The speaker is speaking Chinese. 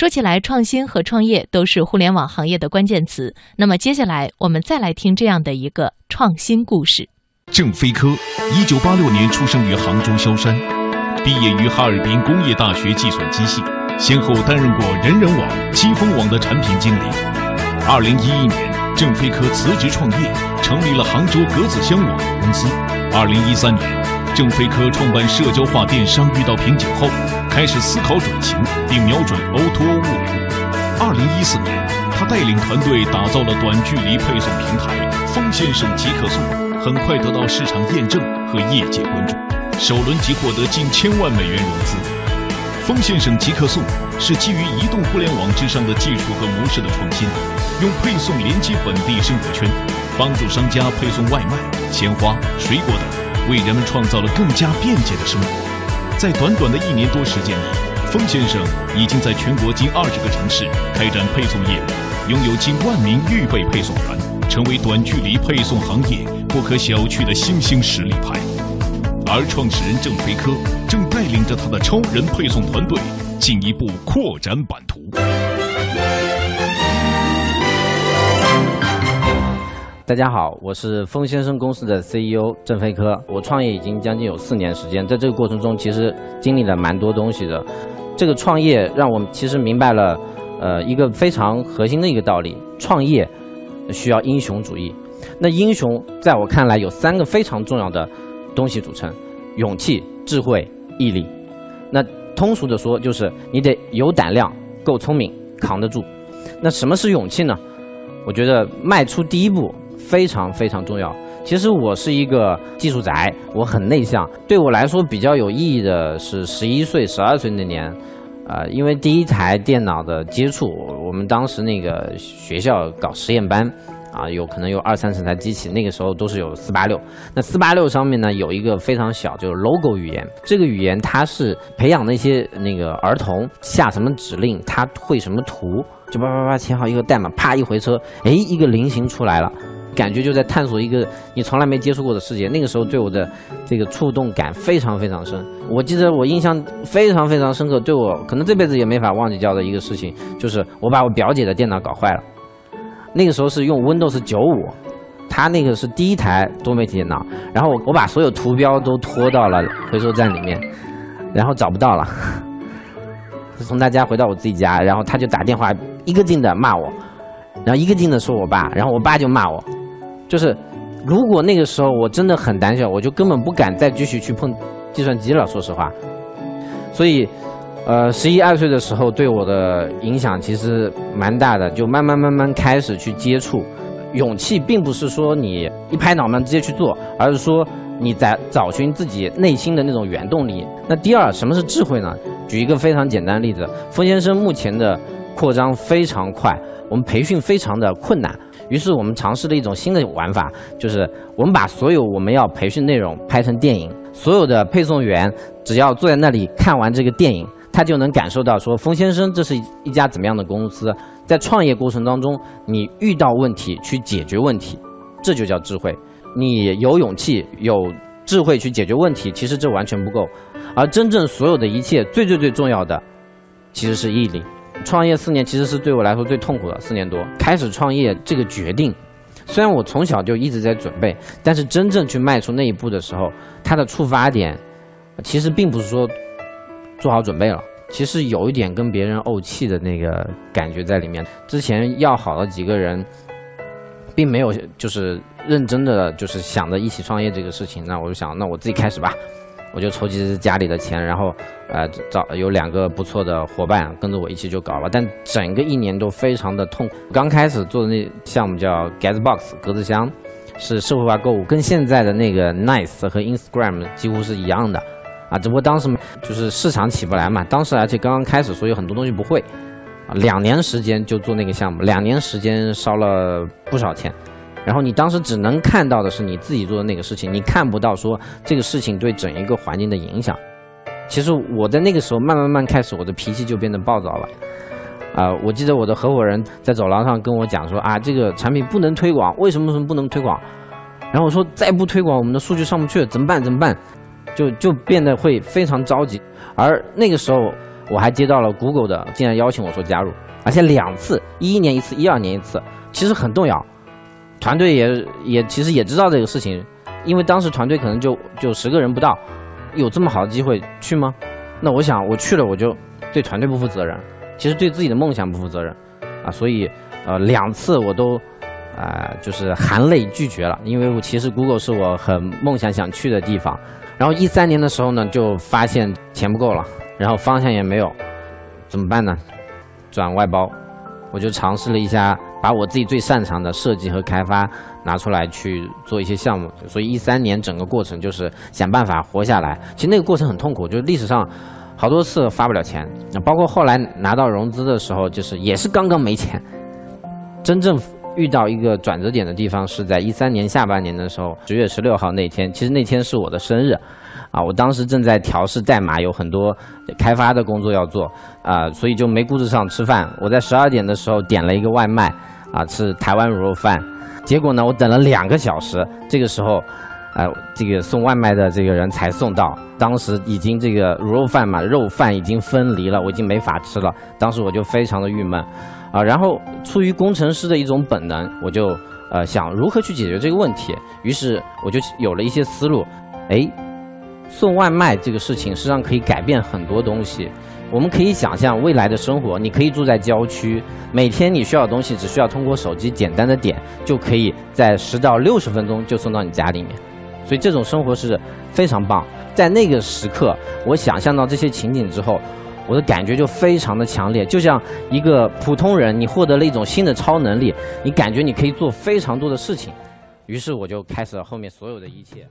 说起来，创新和创业都是互联网行业的关键词。那么接下来我们再来听这样的一个创新故事。郑飞科，一九八六年出生于杭州萧山，毕业于哈尔滨工业大学计算机系，先后担任过人人网、七风网的产品经理。二零一一年，郑飞科辞职创业，成立了杭州格子香网络公司。二零一三年，郑飞科创办社交化电商遇到瓶颈后，开始思考转型，并瞄准 O2O 物流。二零一四年，他带领团队打造了短距离配送平台“风先生极客送”。很快得到市场验证和业界关注，首轮即获得近千万美元融资。风先生即刻送是基于移动互联网之上的技术和模式的创新，用配送连接本地生活圈，帮助商家配送外卖、鲜花、水果等，为人们创造了更加便捷的生活。在短短的一年多时间里，风先生已经在全国近二十个城市开展配送业务，拥有近万名预备配送员，成为短距离配送行业。不可小觑的新兴实力派，而创始人郑飞科正带领着他的超人配送团队进一步扩展版图。大家好，我是风先生公司的 CEO 郑飞科。我创业已经将近有四年时间，在这个过程中，其实经历了蛮多东西的。这个创业让我其实明白了，呃，一个非常核心的一个道理：创业需要英雄主义。那英雄在我看来有三个非常重要的东西组成：勇气、智慧、毅力。那通俗的说，就是你得有胆量、够聪明、扛得住。那什么是勇气呢？我觉得迈出第一步非常非常重要。其实我是一个技术宅，我很内向。对我来说比较有意义的是十一岁、十二岁那年，啊，因为第一台电脑的接触，我们当时那个学校搞实验班。啊，有可能有二三十台机器，那个时候都是有四八六。那四八六上面呢，有一个非常小，就是 logo 语言。这个语言它是培养那些那个儿童下什么指令，他会什么图，就叭叭叭填好一个代码，啪一回车，哎，一个菱形出来了，感觉就在探索一个你从来没接触过的世界。那个时候对我的这个触动感非常非常深。我记得我印象非常非常深刻，对我可能这辈子也没法忘记掉的一个事情，就是我把我表姐的电脑搞坏了。那个时候是用 Windows 九五，她那个是第一台多媒体电脑，然后我我把所有图标都拖到了回收站里面，然后找不到了，从他家回到我自己家，然后他就打电话一个劲的骂我，然后一个劲的说我爸，然后我爸就骂我，就是如果那个时候我真的很胆小，我就根本不敢再继续去碰计算机了，说实话，所以。呃，十一二岁的时候对我的影响其实蛮大的，就慢慢慢慢开始去接触。勇气并不是说你一拍脑门直接去做，而是说你在找寻自己内心的那种原动力。那第二，什么是智慧呢？举一个非常简单的例子，冯先生目前的扩张非常快，我们培训非常的困难，于是我们尝试了一种新的玩法，就是我们把所有我们要培训内容拍成电影，所有的配送员只要坐在那里看完这个电影。他就能感受到说，风先生这是一家怎么样的公司？在创业过程当中，你遇到问题去解决问题，这就叫智慧。你有勇气、有智慧去解决问题，其实这完全不够。而真正所有的一切，最最最重要的，其实是毅力。创业四年其实是对我来说最痛苦的四年多。开始创业这个决定，虽然我从小就一直在准备，但是真正去迈出那一步的时候，它的触发点，其实并不是说。做好准备了，其实有一点跟别人怄气的那个感觉在里面。之前要好的几个人，并没有就是认真的就是想着一起创业这个事情。那我就想，那我自己开始吧，我就筹集家里的钱，然后呃找有两个不错的伙伴跟着我一起就搞了。但整个一年都非常的痛苦。刚开始做的那项目叫 Gasbox 格子箱，是社会化购物，跟现在的那个 Nice 和 Instagram 几乎是一样的。啊，只不过当时就是市场起不来嘛，当时而且刚刚开始，所以很多东西不会，两年时间就做那个项目，两年时间烧了不少钱，然后你当时只能看到的是你自己做的那个事情，你看不到说这个事情对整一个环境的影响。其实我在那个时候慢慢慢开始，我的脾气就变得暴躁了，啊，我记得我的合伙人在走廊上跟我讲说啊，这个产品不能推广，为什么什么不能推广？然后我说再不推广，我们的数据上不去，怎么办？怎么办？就就变得会非常着急，而那个时候，我还接到了 Google 的，竟然邀请我说加入，而且两次，一一年一次，一二年一次，其实很动摇。团队也也其实也知道这个事情，因为当时团队可能就就十个人不到，有这么好的机会去吗？那我想我去了，我就对团队不负责任，其实对自己的梦想不负责任，啊，所以呃两次我都啊就是含泪拒绝了，因为我其实 Google 是我很梦想想去的地方。然后一三年的时候呢，就发现钱不够了，然后方向也没有，怎么办呢？转外包，我就尝试了一下，把我自己最擅长的设计和开发拿出来去做一些项目。所以一三年整个过程就是想办法活下来。其实那个过程很痛苦，就是历史上好多次发不了钱，包括后来拿到融资的时候，就是也是刚刚没钱，真正。遇到一个转折点的地方是在一三年下半年的时候，十月十六号那天，其实那天是我的生日，啊，我当时正在调试代码，有很多开发的工作要做，啊，所以就没顾得上吃饭。我在十二点的时候点了一个外卖，啊，吃台湾卤肉饭，结果呢，我等了两个小时，这个时候，呃，这个送外卖的这个人才送到，当时已经这个卤肉饭嘛，肉饭已经分离了，我已经没法吃了，当时我就非常的郁闷。啊，然后出于工程师的一种本能，我就呃想如何去解决这个问题，于是我就有了一些思路。哎，送外卖这个事情实际上可以改变很多东西。我们可以想象未来的生活，你可以住在郊区，每天你需要的东西只需要通过手机简单的点，就可以在十到六十分钟就送到你家里面。所以这种生活是非常棒。在那个时刻，我想象到这些情景之后。我的感觉就非常的强烈，就像一个普通人，你获得了一种新的超能力，你感觉你可以做非常多的事情，于是我就开始了后面所有的一切。